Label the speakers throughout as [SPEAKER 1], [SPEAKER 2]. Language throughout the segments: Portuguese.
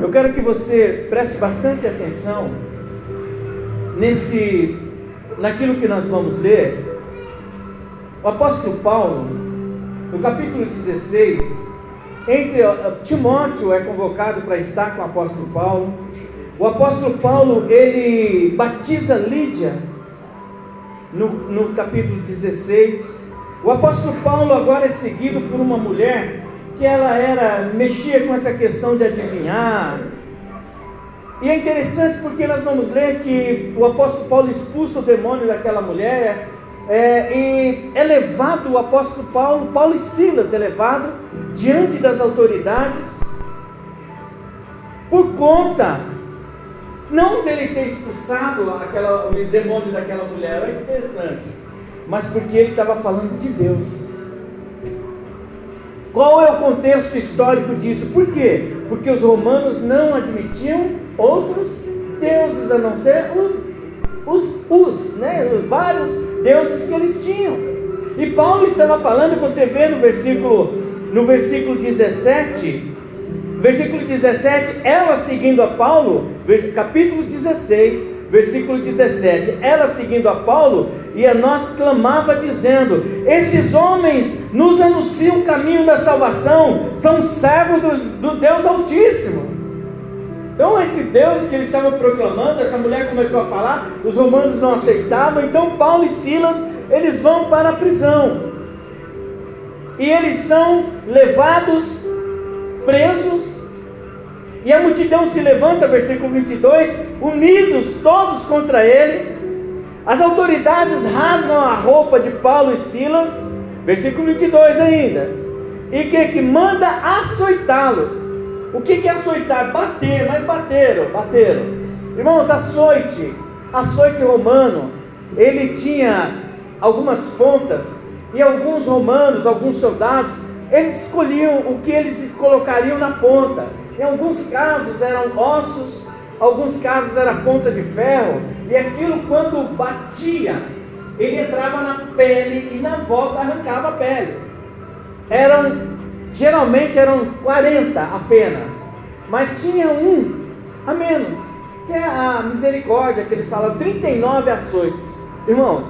[SPEAKER 1] Eu quero que você preste bastante atenção nesse, naquilo que nós vamos ler. O apóstolo Paulo, no capítulo 16, entre Timóteo é convocado para estar com o apóstolo Paulo. O apóstolo Paulo ele batiza Lídia no, no capítulo 16. O apóstolo Paulo agora é seguido por uma mulher que ela era mexia com essa questão de adivinhar. E é interessante porque nós vamos ler que o apóstolo Paulo expulsa o demônio daquela mulher é, e é levado o apóstolo Paulo, Paulo e Silas é levado diante das autoridades por conta não dele ter expulsado aquela, o demônio daquela mulher, é interessante, mas porque ele estava falando de Deus. Qual é o contexto histórico disso? Por quê? Porque os romanos não admitiam outros deuses a não ser os, os né, vários deuses que eles tinham. E Paulo estava falando, você vê no versículo, no versículo 17, versículo 17, ela seguindo a Paulo, capítulo 16, versículo 17, ela seguindo a Paulo, e a nós clamava dizendo: Estes homens nos anunciam o caminho da salvação, são servos do, do Deus Altíssimo. Então, esse Deus que eles estavam proclamando, essa mulher começou a falar, os romanos não aceitavam, então Paulo e Silas, eles vão para a prisão. E eles são levados presos, e a multidão se levanta, versículo 22, unidos todos contra ele. As autoridades rasgam a roupa de Paulo e Silas, versículo 22 ainda, e que, que manda açoitá-los. O que, que é açoitar? Bater, mas bateram, bateram. Irmãos, açoite, açoite romano, ele tinha algumas pontas, e alguns romanos, alguns soldados, eles escolhiam o que eles colocariam na ponta. Em alguns casos eram ossos, alguns casos era ponta de ferro, e aquilo quando batia, ele entrava na pele e na volta arrancava a pele. Eram, geralmente eram 40 apenas, mas tinha um a menos, que é a misericórdia que eles falam, 39 açoites. Irmãos,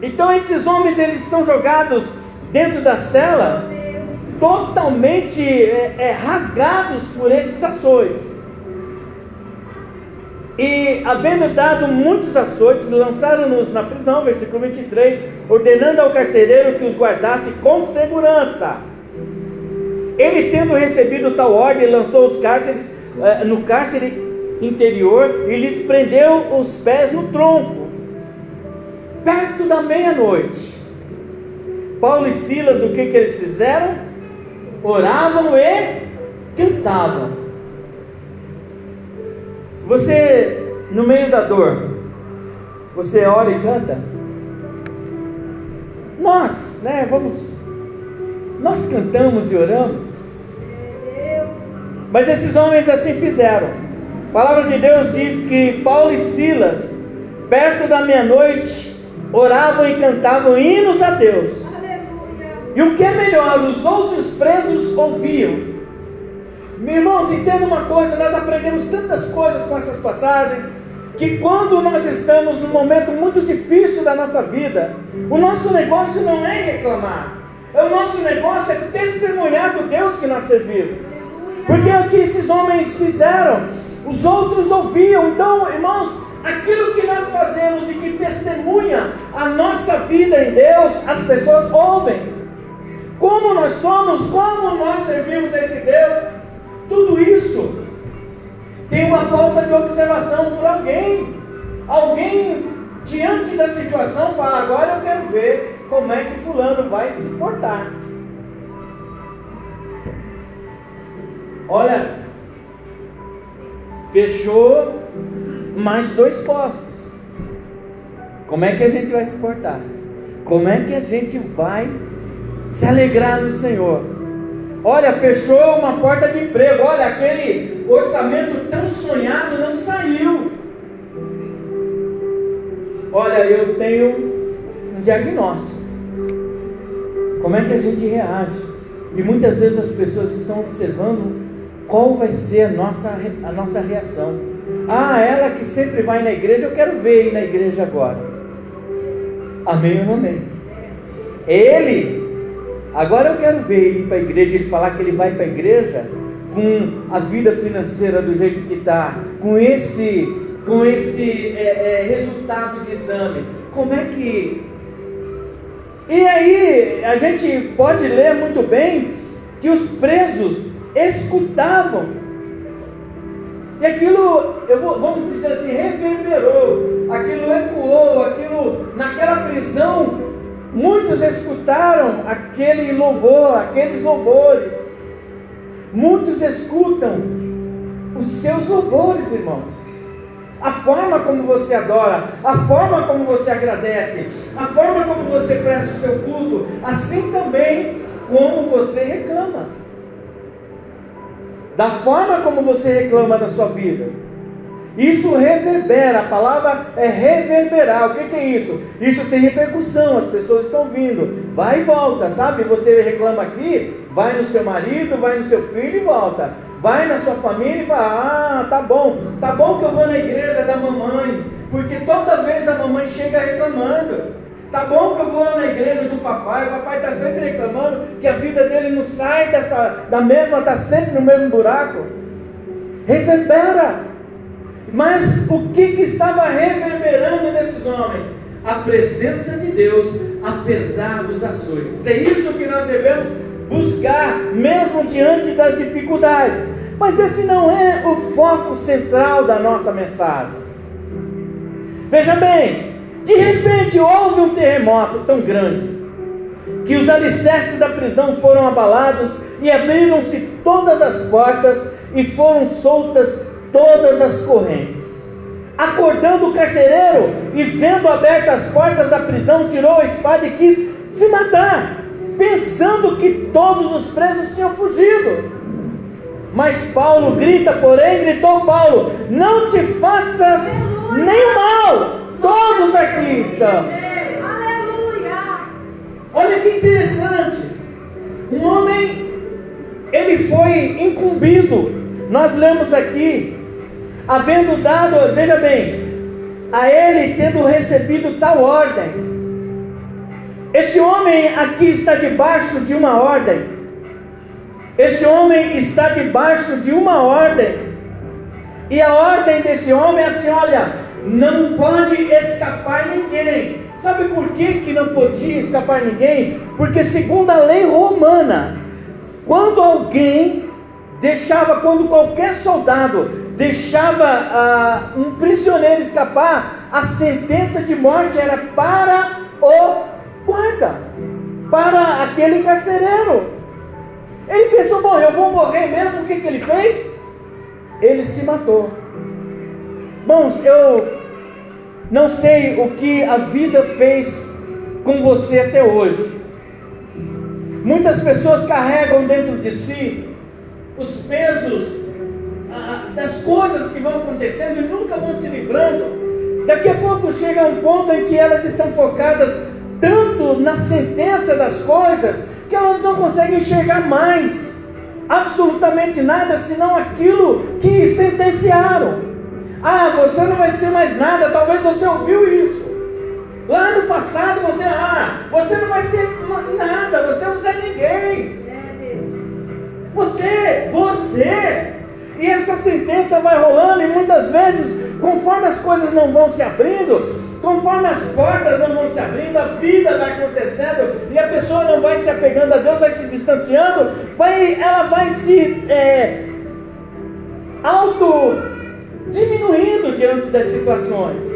[SPEAKER 1] então esses homens eles são jogados dentro da cela, totalmente é, é, rasgados por esses açoites. E, havendo dado muitos açoites, lançaram-nos na prisão, versículo 23, ordenando ao carcereiro que os guardasse com segurança. Ele, tendo recebido tal ordem, lançou os cárceres uh, no cárcere interior e lhes prendeu os pés no tronco, perto da meia-noite. Paulo e Silas, o que, que eles fizeram? Oravam e cantavam. Você, no meio da dor, você ora e canta? Nós, né, vamos, nós cantamos e oramos. Mas esses homens assim fizeram. A palavra de Deus diz que Paulo e Silas, perto da meia-noite, oravam e cantavam hinos a Deus. E o que é melhor, os outros presos ouviam. Meus irmãos, entenda uma coisa: nós aprendemos tantas coisas com essas passagens, que quando nós estamos num momento muito difícil da nossa vida, o nosso negócio não é reclamar, o nosso negócio é testemunhar do Deus que nós servimos. Porque é o que esses homens fizeram, os outros ouviam. Então, irmãos, aquilo que nós fazemos e que testemunha a nossa vida em Deus, as pessoas ouvem como nós somos, como nós servimos a esse Deus, tudo isso tem uma pauta de observação por alguém. Alguém, diante da situação, fala: agora eu quero ver como é que Fulano vai se portar. Olha, fechou mais dois postos. Como é que a gente vai se portar? Como é que a gente vai se alegrar no Senhor. Olha, fechou uma porta de emprego. Olha, aquele orçamento tão sonhado não saiu. Olha, eu tenho um diagnóstico. Como é que a gente reage? E muitas vezes as pessoas estão observando qual vai ser a nossa, a nossa reação? Ah, ela que sempre vai na igreja, eu quero ver ir na igreja agora. Amém ou não amém? Ele, agora eu quero ver ele ir para a igreja, ele falar que ele vai para a igreja com a vida financeira do jeito que está, com esse, com esse é, é, resultado de exame. Como é que. E aí, a gente pode ler muito bem que os presos escutavam. E aquilo, eu vou, vamos dizer assim, reverberou, aquilo ecoou, aquilo, naquela prisão, muitos escutaram aquele louvor, aqueles louvores. Muitos escutam os seus louvores, irmãos. A forma como você adora, a forma como você agradece, a forma como você presta o seu culto, assim também como você reclama da forma como você reclama da sua vida. Isso reverbera, a palavra é reverberar. O que, que, é isso? Isso tem repercussão, as pessoas estão vindo, vai e volta, sabe? Você reclama aqui, vai no seu marido, vai no seu filho e volta. Vai na sua família e fala: Ah, tá bom, tá bom que eu vou na igreja da mamãe, porque toda vez a mamãe chega reclamando. Tá bom que eu vou na igreja do papai, o papai está sempre reclamando que a vida dele não sai dessa, da mesma, está sempre no mesmo buraco. Reverbera. Mas o que, que estava reverberando nesses homens? A presença de Deus, apesar dos açoites. É isso que nós devemos buscar, mesmo diante das dificuldades. Mas esse não é o foco central da nossa mensagem. Veja bem, de repente houve um terremoto tão grande que os alicerces da prisão foram abalados e abriram-se todas as portas e foram soltas todas as correntes. Acordando o carcereiro e vendo abertas as portas da prisão, tirou a espada e quis se matar, pensando que todos os presos tinham fugido. Mas Paulo grita, porém, gritou Paulo: Não te faças nem mal, Todos aqui estão. Aleluia! Olha que interessante. Um homem, ele foi incumbido. Nós lemos aqui, havendo dado, veja bem, a ele tendo recebido tal ordem. Esse homem aqui está debaixo de uma ordem. Esse homem está debaixo de uma ordem. E a ordem desse homem é assim: olha, não pode escapar ninguém. Sabe por que, que não podia escapar ninguém? Porque, segundo a lei romana, quando alguém deixava, quando qualquer soldado deixava ah, um prisioneiro escapar, a sentença de morte era para o guarda, para aquele carcereiro. Ele pensou: bom, eu vou morrer mesmo. O que, que ele fez? Ele se matou. Bons, eu não sei o que a vida fez com você até hoje. Muitas pessoas carregam dentro de si os pesos ah, das coisas que vão acontecendo e nunca vão se livrando. Daqui a pouco chega um ponto em que elas estão focadas tanto na sentença das coisas que elas não conseguem enxergar mais absolutamente nada senão aquilo que sentenciaram. Ah, você não vai ser mais nada, talvez você ouviu isso. Lá no passado você, ah, você não vai ser nada, você não é ninguém. Você, você. E essa sentença vai rolando e muitas vezes, conforme as coisas não vão se abrindo, conforme as portas não vão se abrindo, a vida vai acontecendo e a pessoa não vai se apegando a Deus, vai se distanciando, vai, ela vai se é, auto diminuindo diante das situações.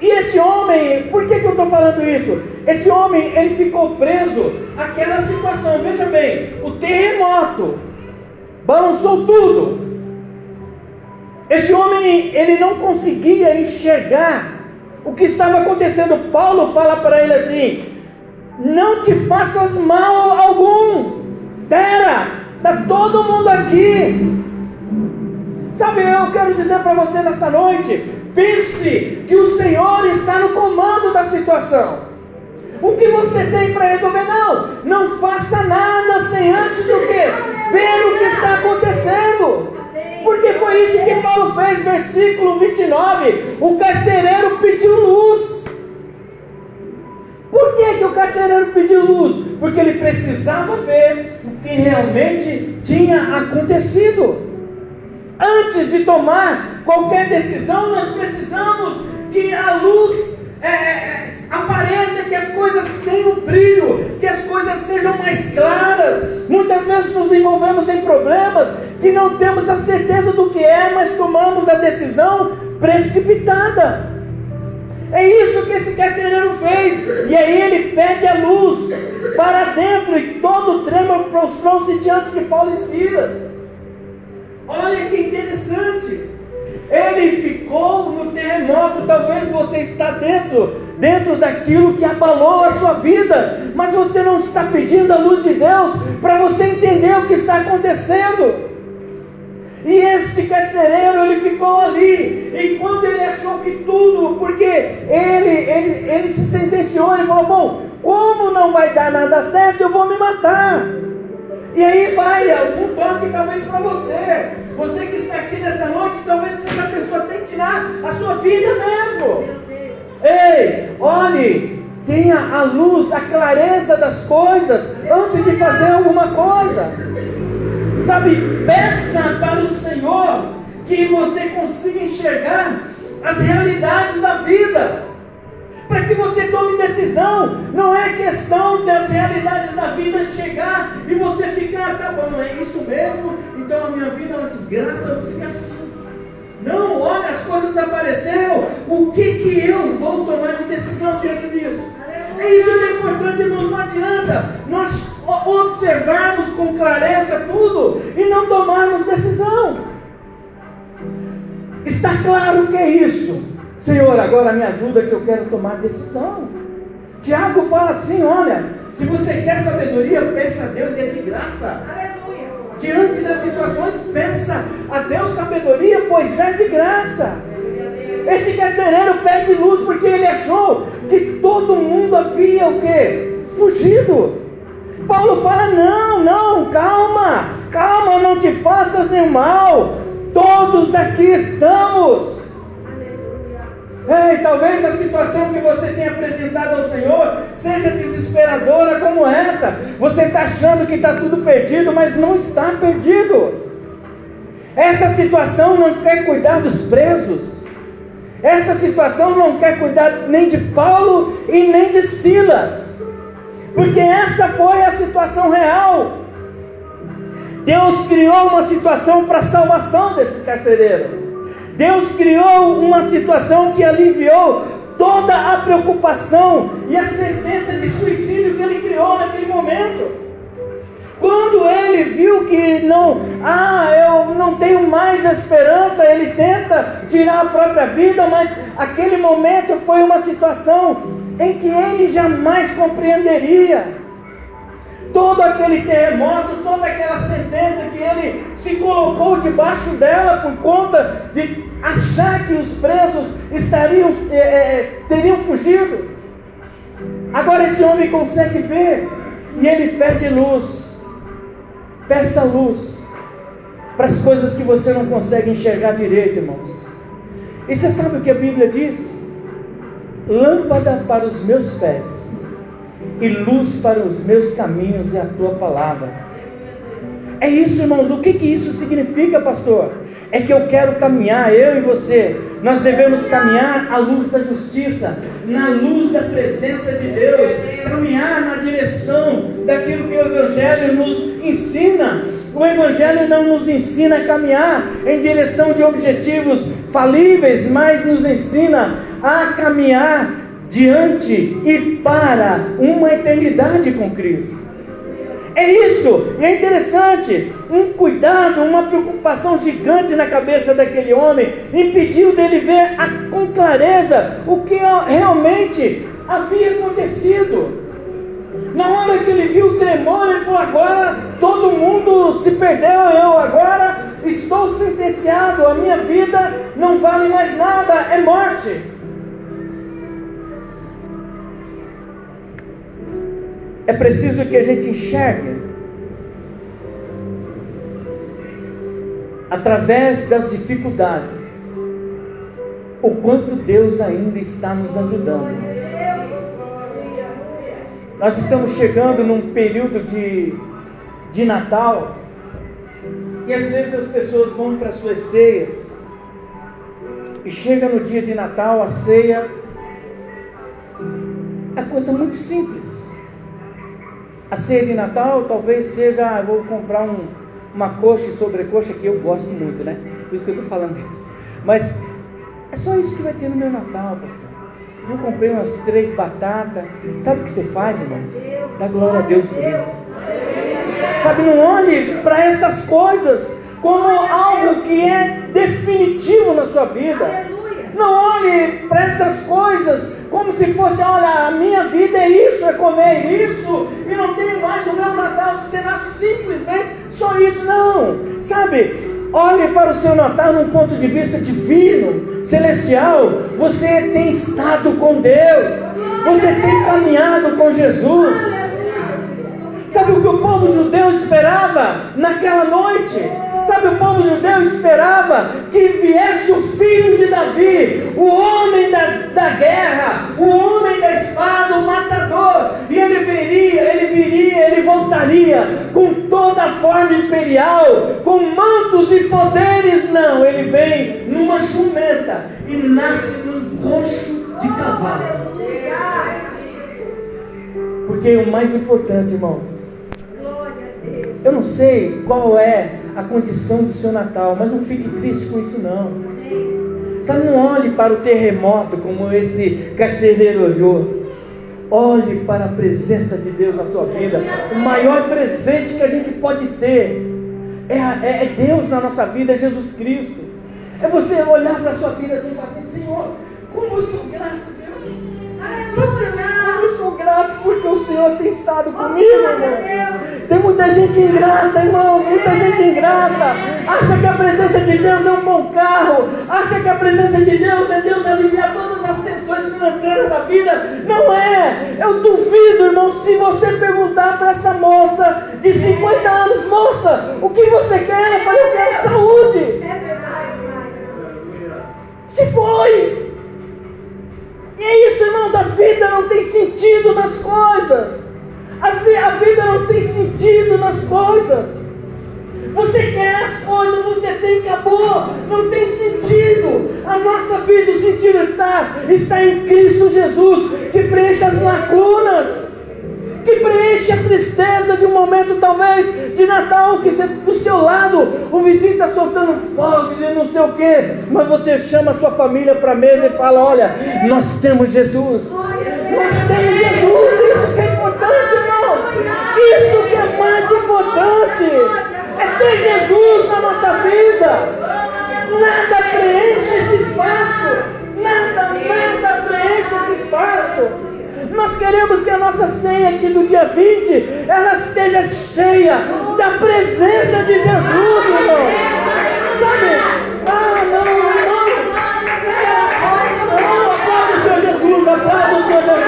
[SPEAKER 1] E esse homem, por que, que eu estou falando isso? Esse homem, ele ficou preso àquela situação. Veja bem, o terremoto balançou tudo. Esse homem, ele não conseguia enxergar o que estava acontecendo. Paulo fala para ele assim: Não te faças mal algum. Pera, está todo mundo aqui. Sabe, eu quero dizer para você nessa noite: pense que o Senhor está no comando da situação. O que você tem para resolver? Não, não faça nada sem antes que? Ver o que está acontecendo. 3, versículo 29, o carcereiro pediu luz. Por que, que o carcereiro pediu luz? Porque ele precisava ver o que realmente tinha acontecido. Antes de tomar qualquer decisão, nós precisamos que a luz é, é, é, apareça, que as coisas tenham brilho, que as coisas sejam mais claras. Muitas vezes nos envolvemos em problemas que não temos a certeza do que é, mas tomamos a decisão precipitada. É isso que esse carcereiro fez. E aí ele pede a luz para dentro e todo tremor prostrou-se diante de Paulo e Silas. Olha que interessante. Ele ficou no terremoto. Talvez você está dentro, dentro daquilo que abalou a sua vida, mas você não está pedindo a luz de Deus para você entender o que está acontecendo. E este carcereiro, ele ficou ali, e quando ele achou que tudo, porque ele, ele, ele se sentenciou, ele falou: Bom, como não vai dar nada certo, eu vou me matar. E aí vai algum toque talvez para você. Você que está aqui nesta noite, talvez seja a pessoa tem que tirar a sua vida mesmo. Ei, olhe, tenha a luz, a clareza das coisas antes de fazer alguma coisa. Sabe, peça para o Senhor que você consiga enxergar as realidades da vida para que você tome decisão. Não é questão das realidades da vida chegar e você ficar, tá bom, é isso mesmo, então a minha vida é uma desgraça, eu vou ficar assim. Não, olha, as coisas apareceram, o que, que eu vou tomar de decisão diante disso? É isso que é importante, irmãos, não adianta nós observarmos com clareza tudo e não tomarmos decisão. Está claro o que é isso? Senhor, agora me ajuda que eu quero tomar decisão. Tiago fala assim: olha, se você quer sabedoria, peça a Deus e é de graça. Aleluia. Diante das situações, peça a Deus sabedoria, pois é de graça. Este carcereiro pede luz porque ele achou que todo mundo havia o quê? Fugido. Paulo fala: não, não, calma, calma, não te faças nenhum mal. Todos aqui estamos. Ei, talvez a situação que você tenha apresentado ao Senhor seja desesperadora como essa. Você está achando que está tudo perdido, mas não está perdido. Essa situação não quer cuidar dos presos. Essa situação não quer cuidar nem de Paulo e nem de Silas. Porque essa foi a situação real. Deus criou uma situação para a salvação desse carcereiro. Deus criou uma situação que aliviou toda a preocupação e a sentença de suicídio que ele criou naquele momento. Quando ele viu que não, ah, eu não tenho mais esperança, ele tenta tirar a própria vida, mas aquele momento foi uma situação em que ele jamais compreenderia todo aquele terremoto, toda aquela sentença que ele se colocou debaixo dela por conta de achar que os presos estariam, é, teriam fugido. Agora esse homem consegue ver e ele pede luz. Peça luz para as coisas que você não consegue enxergar direito, irmão. E você sabe o que a Bíblia diz? Lâmpada para os meus pés e luz para os meus caminhos é a tua palavra. É isso, irmãos. O que, que isso significa, pastor? É que eu quero caminhar, eu e você. Nós devemos caminhar à luz da justiça, na luz da presença de Deus, caminhar na direção daquilo que o Evangelho nos ensina. O Evangelho não nos ensina a caminhar em direção de objetivos falíveis, mas nos ensina a caminhar diante e para uma eternidade com Cristo. É isso, e é interessante, um cuidado, uma preocupação gigante na cabeça daquele homem, impediu dele ver a, com clareza o que realmente havia acontecido. Na hora que ele viu o tremor, ele falou: agora todo mundo se perdeu, eu agora estou sentenciado, a minha vida não vale mais nada, é morte. É preciso que a gente enxergue através das dificuldades o quanto Deus ainda está nos ajudando. Nós estamos chegando num período de, de Natal e às vezes as pessoas vão para suas ceias e chega no dia de Natal, a ceia é coisa muito simples. A ceia de Natal talvez seja, vou comprar um, uma coxa e sobrecoxa que eu gosto muito, né? Por isso que eu estou falando isso. Mas é só isso que vai ter no meu Natal, pastor. Eu comprei umas três batatas. Sabe o que você faz, irmãos? Dá glória a Deus por isso. Sabe, não olhe para essas coisas como algo que é definitivo na sua vida. Não olhe para essas coisas como se fosse, olha, a minha vida é isso, é comer isso, e não tenho mais o meu Natal, será simplesmente só isso. Não, sabe? Olhe para o seu Natal num ponto de vista divino, celestial. Você tem estado com Deus, você tem caminhado com Jesus. Sabe o que o povo judeu esperava naquela noite? Sabe, o povo judeu esperava que viesse o filho de Davi, o homem das, da guerra, o homem da espada, o matador, e ele viria, ele viria, ele voltaria com toda a forma imperial, com mantos e poderes. Não, ele vem numa jumenta e nasce num coxo de cavalo. Porque o mais importante, irmãos, eu não sei qual é a condição do seu Natal, mas não fique triste com isso não. Sabe, não olhe para o terremoto como esse carcereiro olhou. Olhe para a presença de Deus na sua vida. O maior presente que a gente pode ter é, é, é Deus na nossa vida, é Jesus Cristo. É você olhar para a sua vida assim e falar assim, Senhor, como eu sou grato, eu sou grato porque o Senhor tem estado comigo, irmão. Tem muita gente ingrata, irmãos, muita gente ingrata. Acha que a presença de Deus é um bom carro. Acha que a presença de Deus é Deus aliviar todas as tensões financeiras da vida. Não é. Eu duvido, irmão, se você perguntar para essa moça de 50 anos, moça, o que você quer? Eu falei, eu quero saúde. É verdade, Se foi. Isso, irmãos, a vida não tem sentido nas coisas. A vida não tem sentido nas coisas. Você quer as coisas, você tem, acabou, não tem sentido. A nossa vida, o sentido está, está em Cristo Jesus, que preenche as lacunas que preenche a tristeza de um momento talvez de Natal, que você, do seu lado o vizinho está soltando fogos e não sei o que, mas você chama a sua família para a mesa e fala: Olha, nós temos Jesus, nós temos Jesus, isso que é importante, irmãos, isso que é mais importante, é ter Jesus na nossa vida. Nada preenche esse espaço, nada, nada preenche esse espaço. Nós queremos que a nossa ceia aqui do dia 20, ela esteja cheia da presença de Jesus, irmão. Sabe? Ah, não, não. Não, aplauda o Senhor Jesus, aplauda o Senhor Jesus.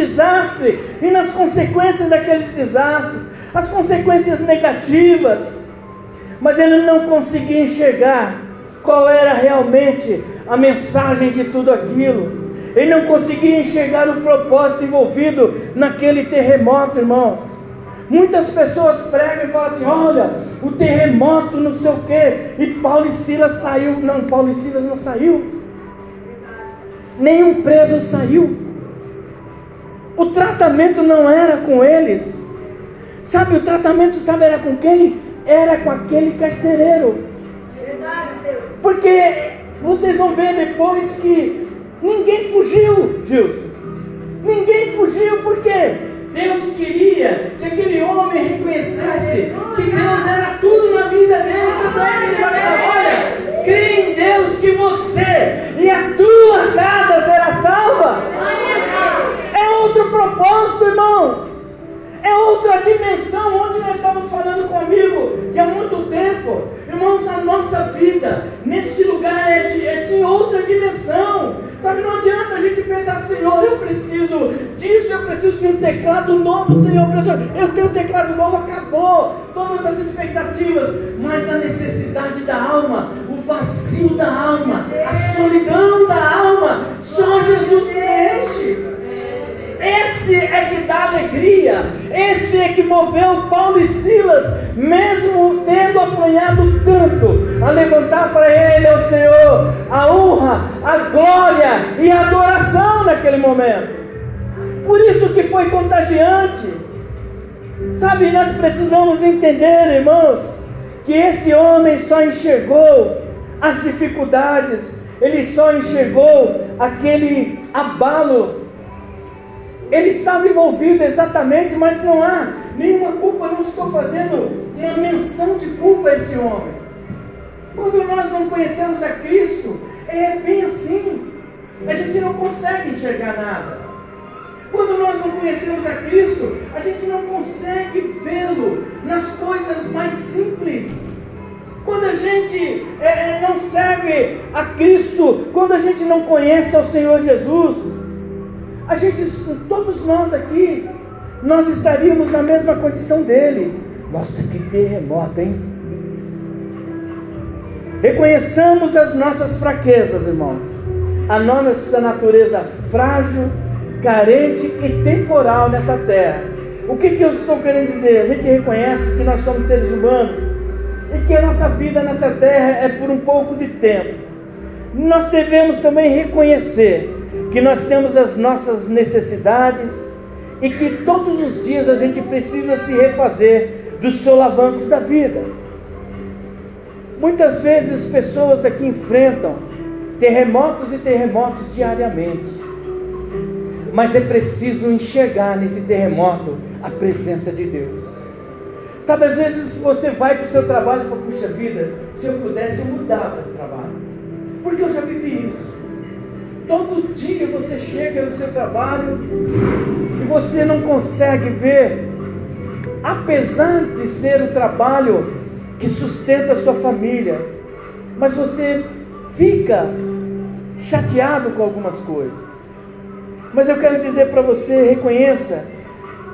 [SPEAKER 1] Desastre e nas consequências daqueles desastres, as consequências negativas, mas ele não conseguia enxergar qual era realmente a mensagem de tudo aquilo. Ele não conseguia enxergar o propósito envolvido naquele terremoto, irmãos. Muitas pessoas pregam e falam assim: olha, o terremoto, não sei o quê, e Paulo e Silas saiu. Não, Paulo e Silas não saiu nenhum preso saiu. O tratamento não era com eles. Sabe, o tratamento, sabe, era com quem? Era com aquele carcereiro. Porque vocês vão ver depois que ninguém fugiu, Gilson. Ninguém fugiu, por quê? Deus queria que aquele homem reconhecesse que Deus era tudo na vida dele. Tanto é que ele vai falar: olha, crê em Deus que você e a tua casa será salva. É outro propósito, irmãos. É outra dimensão onde nós estamos falando comigo que há muito tempo. Irmãos, a nossa vida nesse lugar é de, é de outra dimensão. Sabe, não adianta a gente pensar, Senhor, eu preciso disso, eu preciso de um teclado novo, Senhor, eu tenho um teclado novo, acabou todas as expectativas, mas a necessidade da alma, o vazio da alma, a solidão da alma, só Jesus preenche. Esse é que dá alegria, esse é que moveu Paulo e Silas, mesmo tendo apanhado tanto, a levantar para ele, ao Senhor, a honra, a glória e a adoração naquele momento. Por isso que foi contagiante. Sabe, nós precisamos entender, irmãos, que esse homem só enxergou as dificuldades, ele só enxergou aquele abalo ele estava envolvido exatamente, mas não há nenhuma culpa, não estou fazendo uma menção de culpa a esse homem. Quando nós não conhecemos a Cristo, é bem assim. A gente não consegue enxergar nada. Quando nós não conhecemos a Cristo, a gente não consegue vê-lo nas coisas mais simples. Quando a gente é, não serve a Cristo, quando a gente não conhece ao Senhor Jesus, a gente, todos nós aqui, nós estaríamos na mesma condição dele. Nossa, que terremoto, hein? Reconheçamos as nossas fraquezas, irmãos. A nossa natureza frágil, carente e temporal nessa terra. O que, que eu estou querendo dizer? A gente reconhece que nós somos seres humanos e que a nossa vida nessa terra é por um pouco de tempo. Nós devemos também reconhecer que nós temos as nossas necessidades e que todos os dias a gente precisa se refazer dos solavancos da vida. Muitas vezes pessoas aqui enfrentam terremotos e terremotos diariamente. Mas é preciso enxergar nesse terremoto a presença de Deus. Sabe, às vezes você vai para o seu trabalho e fala, puxa vida, se eu pudesse eu mudava de trabalho. Porque eu já vivi isso. Todo dia você chega no seu trabalho e você não consegue ver, apesar de ser o trabalho que sustenta a sua família, mas você fica chateado com algumas coisas. Mas eu quero dizer para você: reconheça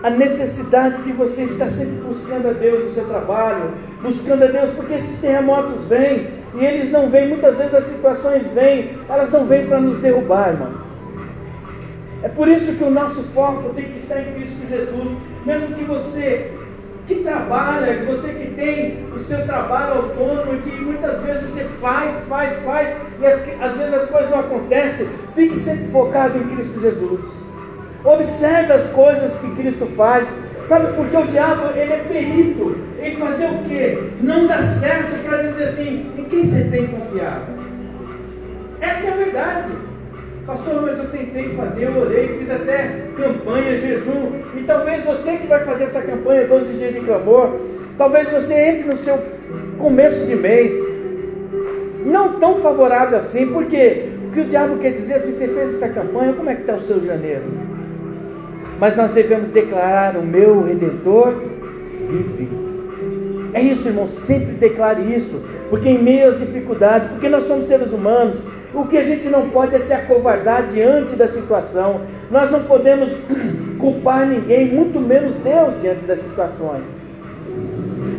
[SPEAKER 1] a necessidade de você estar sempre buscando a Deus no seu trabalho, buscando a Deus, porque esses terremotos vêm e eles não vêm, muitas vezes as situações vêm, elas não vêm para nos derrubar, irmãos. É por isso que o nosso foco tem que estar em Cristo Jesus, mesmo que você que trabalha, você que tem o seu trabalho autônomo que muitas vezes você faz, faz, faz, e às vezes as coisas não acontecem, fique sempre focado em Cristo Jesus. Observe as coisas que Cristo faz. Sabe porque o diabo ele é perito em fazer o quê? Não dá certo para dizer assim, em quem você tem confiado? Essa é a verdade. Pastor, mas eu tentei fazer, eu orei, fiz até campanha, jejum. E talvez você que vai fazer essa campanha 12 dias de clamor, talvez você entre no seu começo de mês, não tão favorável assim, porque o que o diabo quer dizer assim, você fez essa campanha, como é que está o seu janeiro? Mas nós devemos declarar: o meu redentor vive. É isso, irmão, sempre declare isso, porque em meio às dificuldades, porque nós somos seres humanos, o que a gente não pode é se acovardar diante da situação. Nós não podemos culpar ninguém, muito menos Deus diante das situações.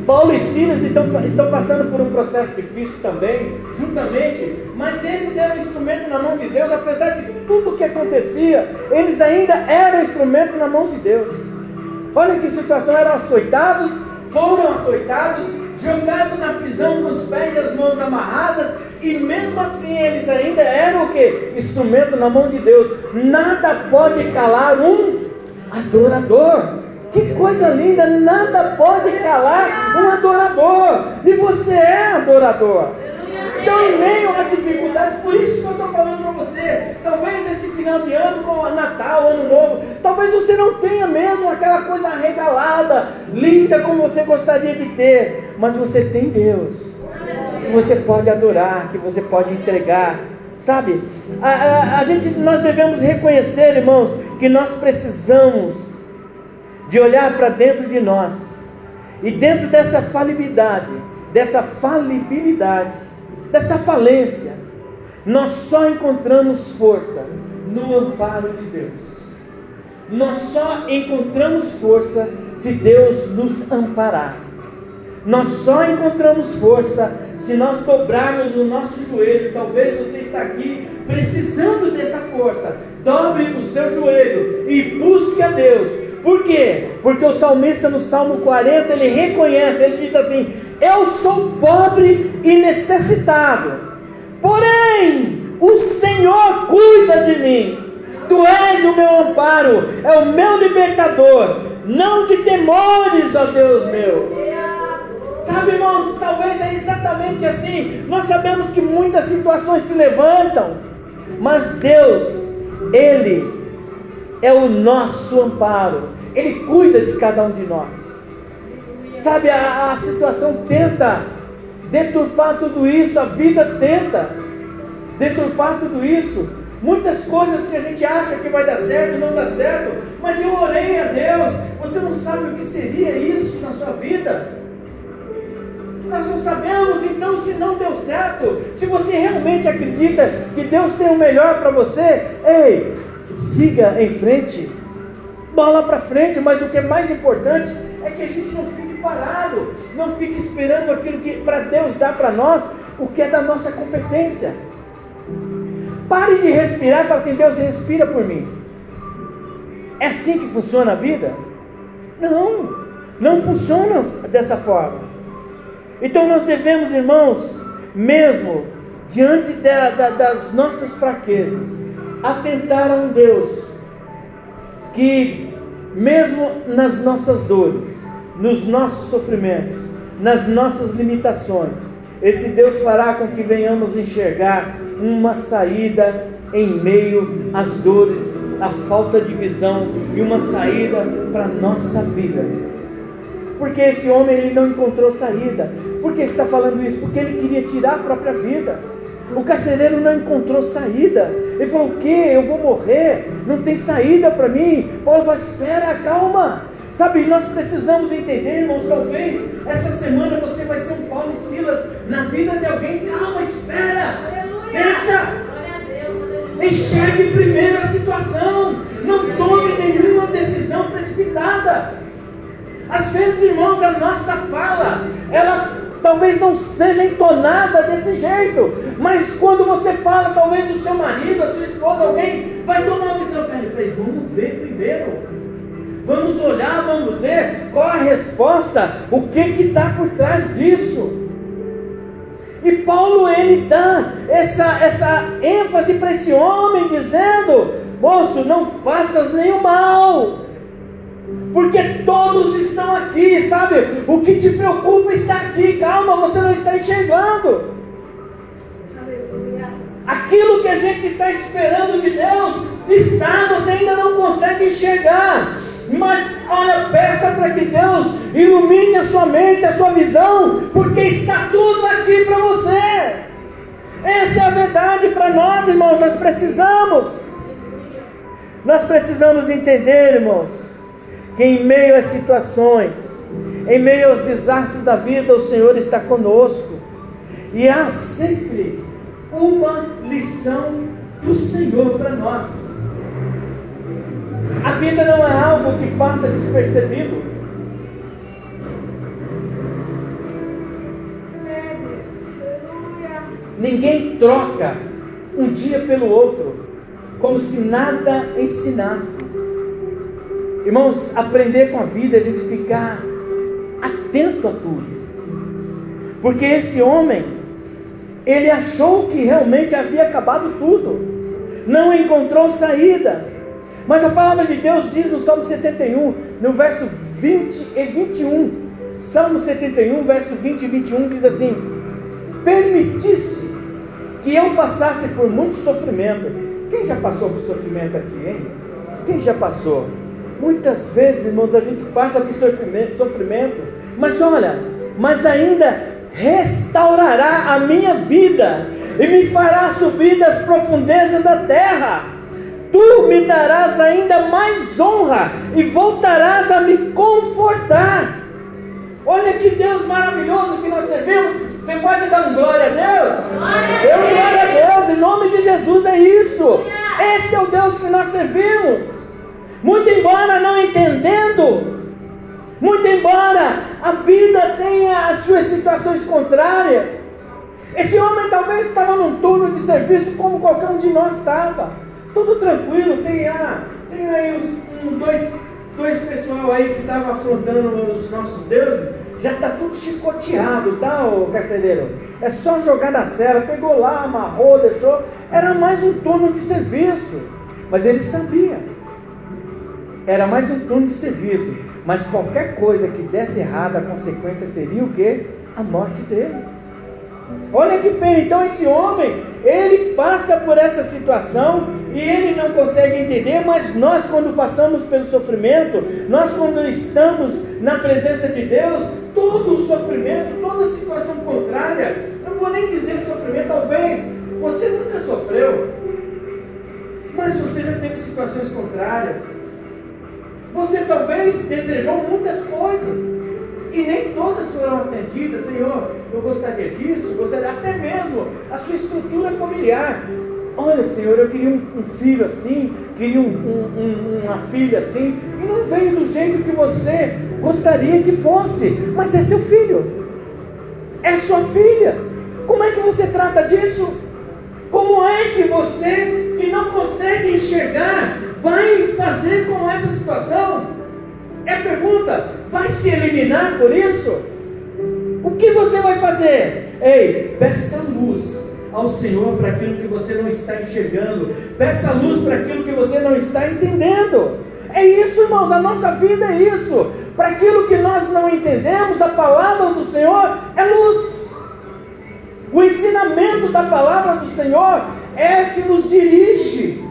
[SPEAKER 1] Paulo e Silas estão, estão passando por um processo difícil também, juntamente, mas eles eram instrumento na mão de Deus, apesar de tudo o que acontecia, eles ainda eram instrumento na mão de Deus. Olha que situação, eram açoitados, foram açoitados, jogados na prisão com os pés e as mãos amarradas, e mesmo assim eles ainda eram o que? Instrumento na mão de Deus. Nada pode calar um adorador. Que coisa linda, nada pode calar um adorador. E você é adorador. Então, em meio às dificuldades, por isso que eu estou falando para você, talvez esse final de ano, com Natal, Ano Novo, talvez você não tenha mesmo aquela coisa arregalada, linda como você gostaria de ter, mas você tem Deus, que você pode adorar, que você pode entregar, sabe? A, a, a gente, nós devemos reconhecer, irmãos, que nós precisamos de olhar para dentro de nós e dentro dessa falibilidade, dessa falibilidade, dessa falência, nós só encontramos força no amparo de Deus. nós só encontramos força se Deus nos amparar. Nós só encontramos força se nós dobrarmos o nosso joelho. Talvez você está aqui precisando dessa força. Dobre o seu joelho e busque a Deus. Por quê? Porque o salmista no Salmo 40 ele reconhece, ele diz assim: Eu sou pobre e necessitado, porém o Senhor cuida de mim. Tu és o meu amparo, é o meu libertador. Não te temores, ó Deus meu. Sabe, irmãos, talvez é exatamente assim. Nós sabemos que muitas situações se levantam, mas Deus, Ele é o nosso amparo. Ele cuida de cada um de nós. Sabe, a, a situação tenta deturpar tudo isso, a vida tenta deturpar tudo isso. Muitas coisas que a gente acha que vai dar certo, não dá certo, mas eu orei a Deus. Você não sabe o que seria isso na sua vida. Nós não sabemos, então, se não deu certo. Se você realmente acredita que Deus tem o melhor para você, ei, siga em frente, bola para frente. Mas o que é mais importante é que a gente não fique parado, não fique esperando aquilo que para Deus dá para nós, o que é da nossa competência. Pare de respirar e fale assim: Deus, respira por mim. É assim que funciona a vida? Não, não funciona dessa forma. Então nós devemos, irmãos, mesmo diante da, da, das nossas fraquezas, atentar a um Deus que, mesmo nas nossas dores, nos nossos sofrimentos, nas nossas limitações, esse Deus fará com que venhamos enxergar uma saída em meio às dores, à falta de visão e uma saída para a nossa vida. Porque esse homem ele não encontrou saída. Por que está falando isso? Porque ele queria tirar a própria vida. O carcereiro não encontrou saída. Ele falou: O que? Eu vou morrer. Não tem saída para mim. Paulo falou: Espera, calma. Sabe, nós precisamos entender, irmãos, talvez essa semana você vai ser um Paulo e Silas na vida de alguém. Calma, espera. Deixa. Enxergue primeiro a situação. Não tome nenhuma decisão precipitada. Às vezes, irmãos, a nossa fala, ela talvez não seja entonada desse jeito, mas quando você fala, talvez o seu marido, a sua esposa, alguém vai tomar uma decisão. Peraí, peraí, vamos ver primeiro. Vamos olhar, vamos ver qual a resposta, o que está por trás disso. E Paulo ele dá essa, essa ênfase para esse homem, dizendo: moço, não faças nenhum mal porque todos estão aqui, sabe? O que te preocupa está aqui, calma, você não está enxergando. Aquilo que a gente está esperando de Deus está, você ainda não consegue enxergar. Mas olha, peça para que Deus ilumine a sua mente, a sua visão, porque está tudo aqui para você. Essa é a verdade para nós, irmãos. Nós precisamos. Nós precisamos entender, irmãos, que em meio às situações, em meio aos desastres da vida, o Senhor está conosco. E há sempre uma lição do Senhor para nós. A vida não é algo que passa despercebido. Ninguém troca um dia pelo outro, como se nada ensinasse. Irmãos, aprender com a vida é a gente ficar atento a tudo. Porque esse homem, ele achou que realmente havia acabado tudo, não encontrou saída. Mas a palavra de Deus diz no Salmo 71, no verso 20 e 21, Salmo 71, verso 20 e 21 diz assim: Permitisse que eu passasse por muito sofrimento. Quem já passou por sofrimento aqui, hein? Quem já passou? Muitas vezes, irmãos, a gente passa por sofrimento, sofrimento, mas olha, mas ainda restaurará a minha vida e me fará subir das profundezas da terra. Tu me darás ainda mais honra e voltarás a me confortar. Olha que Deus maravilhoso que nós servimos. Você pode dar um glória a Deus? Glória Eu glória a Deus, em nome de Jesus é isso. Esse é o Deus que nós servimos. Muito embora não entendendo, muito embora a vida tenha as suas situações contrárias. Esse homem talvez estava num turno de serviço como qualquer um de nós estava. Tudo tranquilo, tem, ah, tem aí os, um, dois, dois pessoal aí que estavam afrontando os nossos deuses já está tudo chicoteado, tá, o carcereiro? É só jogar na cela, pegou lá, amarrou, deixou. Era mais um turno de serviço. Mas ele sabia. Era mais um turno de serviço. Mas qualquer coisa que desse errado, a consequência seria o quê? A morte dele. Olha que pena, então esse homem, ele passa por essa situação e ele não consegue entender, mas nós, quando passamos pelo sofrimento, nós, quando estamos na presença de Deus, todo o sofrimento, toda situação contrária, não vou nem dizer sofrimento, talvez você nunca sofreu, mas você já teve situações contrárias. Você talvez desejou muitas coisas e nem todas foram atendidas. Senhor, eu gostaria disso, gostaria até mesmo a sua estrutura familiar. Olha, Senhor, eu queria um, um filho assim, queria um, um, uma filha assim, e não veio do jeito que você gostaria que fosse, mas é seu filho, é sua filha. Como é que você trata disso? Como é que você, que não consegue enxergar, vai fazer com essa situação? É a pergunta: vai se eliminar por isso? O que você vai fazer? Ei, peça luz ao Senhor para aquilo que você não está enxergando. Peça luz para aquilo que você não está entendendo. É isso, irmãos, a nossa vida é isso. Para aquilo que nós não entendemos, a palavra do Senhor é luz. O ensinamento da palavra do Senhor é que nos dirige.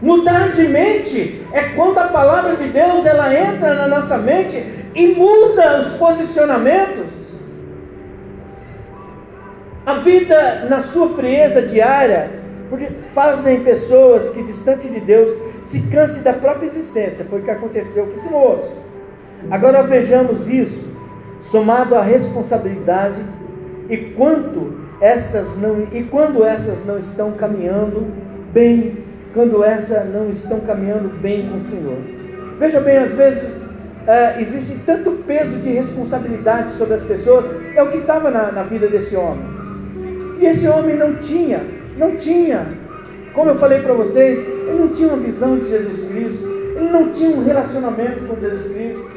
[SPEAKER 1] Mudar de mente é quando a palavra de Deus ela entra na nossa mente e muda os posicionamentos. A vida na sua frieza diária fazem pessoas que, distante de Deus, se cansem da própria existência. Foi o que aconteceu com esse moço. Agora vejamos isso, somado à responsabilidade e quanto estas não e quando essas não estão caminhando bem, quando essas não estão caminhando bem com o Senhor. Veja bem, às vezes uh, existe tanto peso de responsabilidade sobre as pessoas, é o que estava na, na vida desse homem. E esse homem não tinha, não tinha, como eu falei para vocês, ele não tinha uma visão de Jesus Cristo, ele não tinha um relacionamento com Jesus Cristo.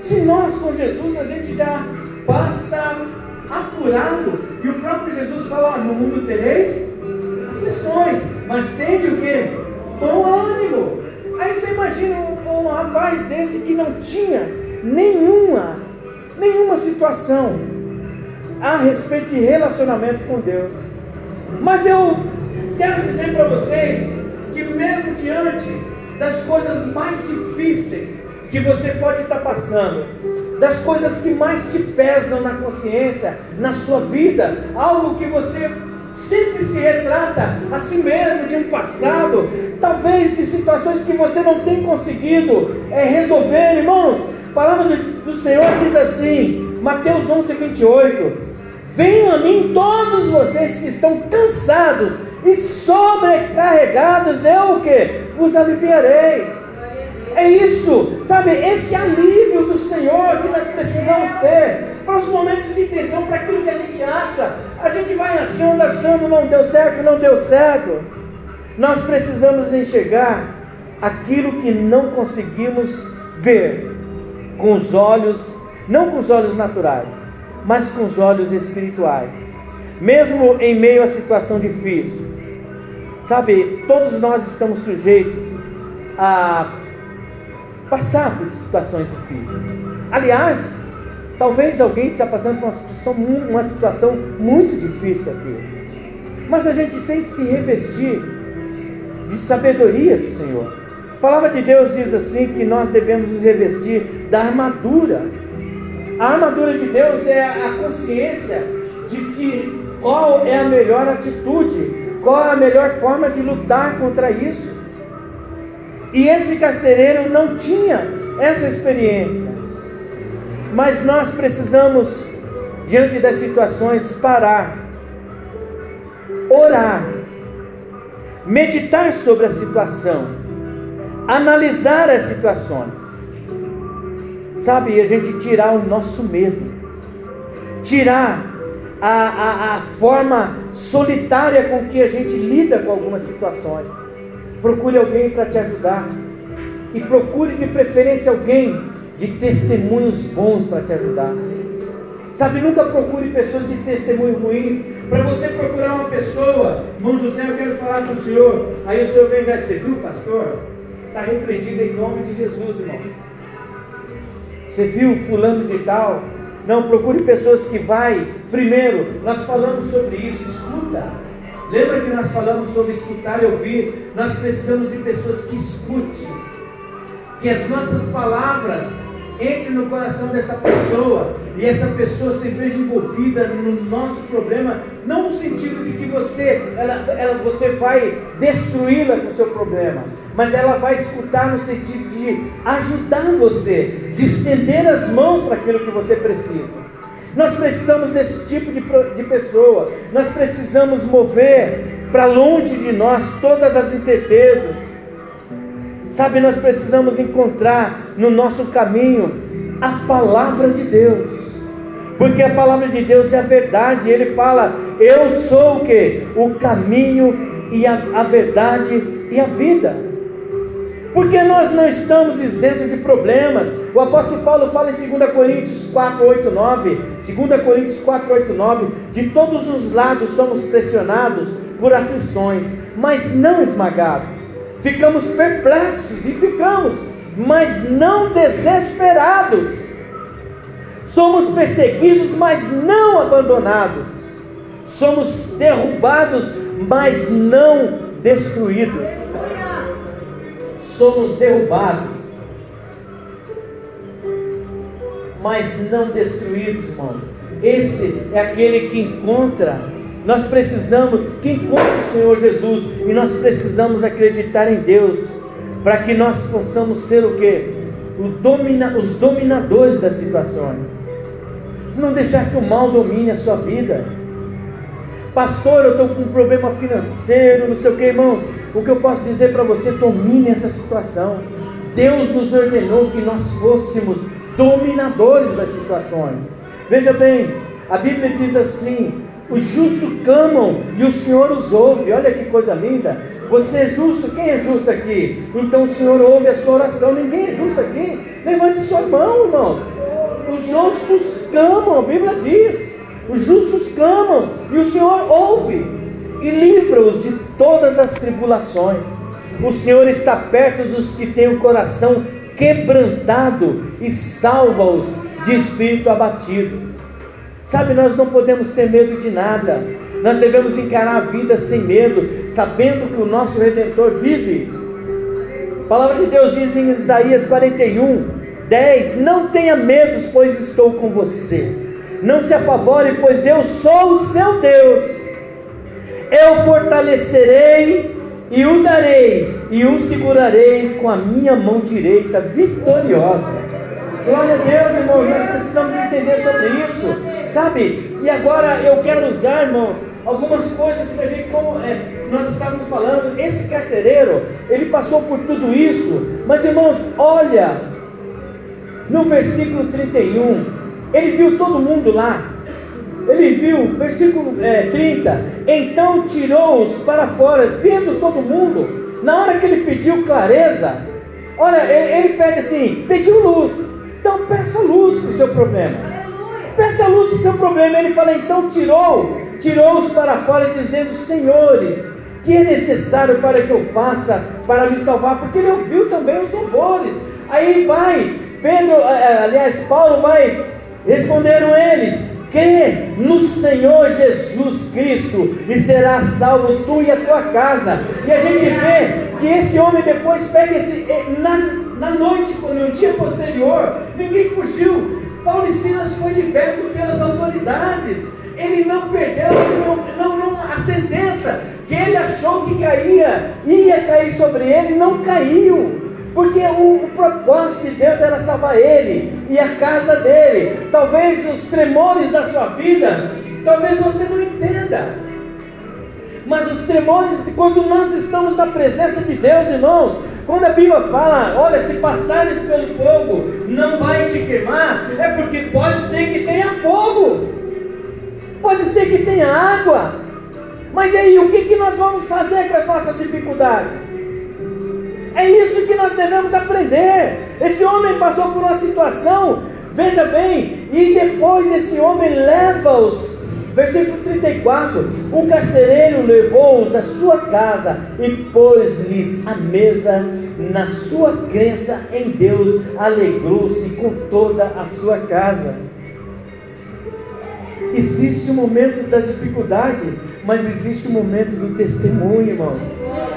[SPEAKER 1] Se nós com Jesus a gente já passa apurado, e o próprio Jesus fala: no mundo tereis aflições, mas tende o que? Bom ânimo. Aí você imagina um, um rapaz desse que não tinha nenhuma, nenhuma situação a respeito de relacionamento com Deus. Mas eu quero dizer para vocês que, mesmo diante das coisas mais difíceis que você pode estar passando, das coisas que mais te pesam na consciência, na sua vida, algo que você sempre se retrata a si mesmo de um passado, talvez de situações que você não tem conseguido é, resolver, irmãos. A palavra do, do Senhor diz assim, Mateus 11, 28. Venham a mim todos vocês que estão cansados e sobrecarregados, eu o que? Vos aliviarei. É isso, sabe? Este alívio do Senhor que nós precisamos ter para os momentos de tensão, para aquilo que a gente acha. A gente vai achando, achando, não deu certo, não deu certo. Nós precisamos enxergar aquilo que não conseguimos ver com os olhos, não com os olhos naturais mas com os olhos espirituais. Mesmo em meio à situação difícil. Sabe, todos nós estamos sujeitos a passar por situações difíceis. Aliás, talvez alguém esteja passando por uma situação, uma situação muito difícil aqui. Mas a gente tem que se revestir de sabedoria do Senhor. A palavra de Deus diz assim que nós devemos nos revestir da armadura a armadura de Deus é a consciência de que qual é a melhor atitude, qual é a melhor forma de lutar contra isso. E esse carcereiro não tinha essa experiência. Mas nós precisamos, diante das situações, parar, orar, meditar sobre a situação, analisar as situações. Sabe, a gente tirar o nosso medo, tirar a, a, a forma solitária com que a gente lida com algumas situações. Procure alguém para te ajudar. E procure de preferência alguém de testemunhos bons para te ajudar. Sabe, nunca procure pessoas de testemunhos ruins. Para você procurar uma pessoa, irmão José, eu quero falar com o senhor. Aí o senhor vem e vai, você viu, pastor? Está repreendido em nome de Jesus, irmãos. Você viu fulano de tal? Não, procure pessoas que vai. Primeiro, nós falamos sobre isso, escuta. Lembra que nós falamos sobre escutar e ouvir? Nós precisamos de pessoas que escutem. Que as nossas palavras entre no coração dessa pessoa e essa pessoa se veja envolvida no nosso problema, não no sentido de que você, ela, ela, você vai destruí-la com o seu problema, mas ela vai escutar no sentido de ajudar você, de estender as mãos para aquilo que você precisa. Nós precisamos desse tipo de, de pessoa, nós precisamos mover para longe de nós todas as incertezas Sabe, nós precisamos encontrar no nosso caminho a palavra de Deus. Porque a palavra de Deus é a verdade. Ele fala: Eu sou o que? O caminho e a, a verdade e a vida. Porque nós não estamos isentos de problemas. O apóstolo Paulo fala em 2 Coríntios 4, 8, 9. 2 Coríntios 4, 8, 9. De todos os lados somos pressionados por aflições, mas não esmagados ficamos perplexos e ficamos, mas não desesperados. Somos perseguidos, mas não abandonados. Somos derrubados, mas não destruídos. Somos derrubados, mas não destruídos, irmãos. Esse é aquele que encontra nós precisamos que encontre o Senhor Jesus e nós precisamos acreditar em Deus para que nós possamos ser o que? Domina, os dominadores das situações. Se não deixar que o mal domine a sua vida. Pastor, eu estou com um problema financeiro, não sei o que, irmãos. O que eu posso dizer para você, domine essa situação. Deus nos ordenou que nós fôssemos dominadores das situações. Veja bem, a Bíblia diz assim: os justos clamam e o Senhor os ouve. Olha que coisa linda. Você é justo? Quem é justo aqui? Então o Senhor ouve a sua oração. Ninguém é justo aqui. Levante sua mão, irmão. Os justos clamam, a Bíblia diz. Os justos clamam e o Senhor ouve e livra-os de todas as tribulações. O Senhor está perto dos que têm o coração quebrantado e salva-os de espírito abatido. Sabe, nós não podemos ter medo de nada. Nós devemos encarar a vida sem medo, sabendo que o nosso Redentor vive. A palavra de Deus diz em Isaías 41, 10: Não tenha medo, pois estou com você. Não se apavore, pois eu sou o seu Deus. Eu fortalecerei e o darei, e o segurarei com a minha mão direita vitoriosa. Glória a Deus, irmãos, nós precisamos entender sobre isso, sabe? E agora eu quero usar, irmãos, algumas coisas que a gente, como é, nós estávamos falando, esse carcereiro, ele passou por tudo isso, mas irmãos, olha, no versículo 31, ele viu todo mundo lá, ele viu, versículo é, 30, então tirou-os para fora, vendo todo mundo, na hora que ele pediu clareza, olha, ele, ele pede assim, pediu luz, então peça luz para o seu problema. Peça luz para o seu problema. Ele fala, então tirou, tirou-os para fora, dizendo, senhores, que é necessário para que eu faça para me salvar? Porque ele ouviu também os louvores. Aí vai, Pedro, eh, eh, aliás, Paulo vai, responderam eles, crê no Senhor Jesus Cristo e será salvo tu e a tua casa. E a gente vê que esse homem depois pega esse, na, na noite, no dia posterior, ninguém fugiu. Paulo e Silas foi liberto pelas autoridades. Ele não perdeu não, não, não, a sentença que ele achou que caía, ia cair sobre ele, não caiu. Porque o, o, propósito de Deus era salvar ele e a casa dele. Talvez os tremores da sua vida, talvez você não entenda. Mas os tremores, quando nós estamos na presença de Deus, irmãos, Quando a Bíblia fala, olha, se passares pelo fogo, não vai te queimar, é porque pode ser que tenha fogo, pode ser que tenha água. Mas aí, o que, que nós vamos fazer com as nossas dificuldades? É isso que nós devemos aprender. Esse homem passou por uma situação, veja bem, e depois esse homem leva-os Versículo 34: O carcereiro levou-os à sua casa e pôs-lhes a mesa. Na sua crença em Deus, alegrou-se com toda a sua casa. Existe o momento da dificuldade, mas existe o momento do testemunho, irmãos.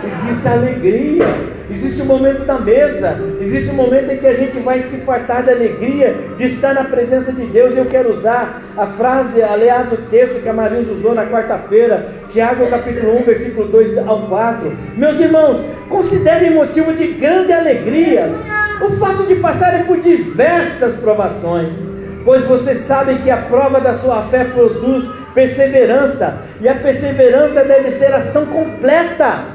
[SPEAKER 1] Existe a alegria, existe o momento da mesa, existe o momento em que a gente vai se fartar de alegria de estar na presença de Deus. Eu quero usar a frase, aliás, o texto que a Maria usou na quarta-feira, Tiago capítulo 1, versículo 2 ao 4. Meus irmãos, considerem motivo de grande alegria o fato de passarem por diversas provações pois vocês sabem que a prova da sua fé produz perseverança, e a perseverança deve ser ação completa,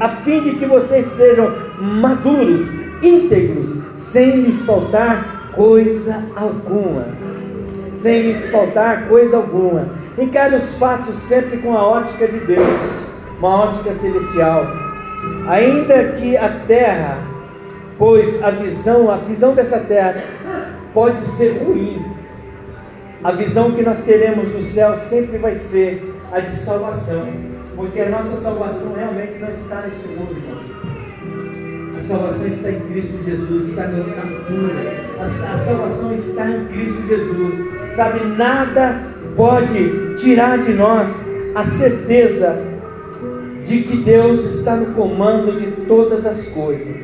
[SPEAKER 1] a fim de que vocês sejam maduros, íntegros, sem lhes faltar coisa alguma. Sem lhes faltar coisa alguma. Encare os fatos sempre com a ótica de Deus, uma ótica celestial. Ainda que a terra, pois a visão, a visão dessa terra pode ser ruim. A visão que nós teremos do céu sempre vai ser a de salvação, porque a nossa salvação realmente não está neste mundo, irmãos. A salvação está em Cristo Jesus, está na cura. A, a salvação está em Cristo Jesus. Sabe, nada pode tirar de nós a certeza de que Deus está no comando de todas as coisas.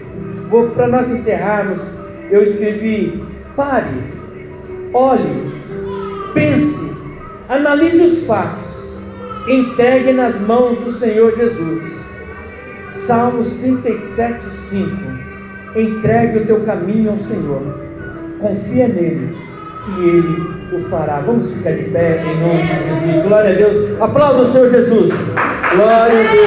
[SPEAKER 1] Para nós encerrarmos, eu escrevi Pare, olhe, pense, analise os fatos, entregue nas mãos do Senhor Jesus. Salmos 37, 5. Entregue o teu caminho ao Senhor, confia nele e ele o fará. Vamos ficar de pé em nome de Jesus. Glória a Deus. Aplauda o Senhor Jesus. Glória a Deus.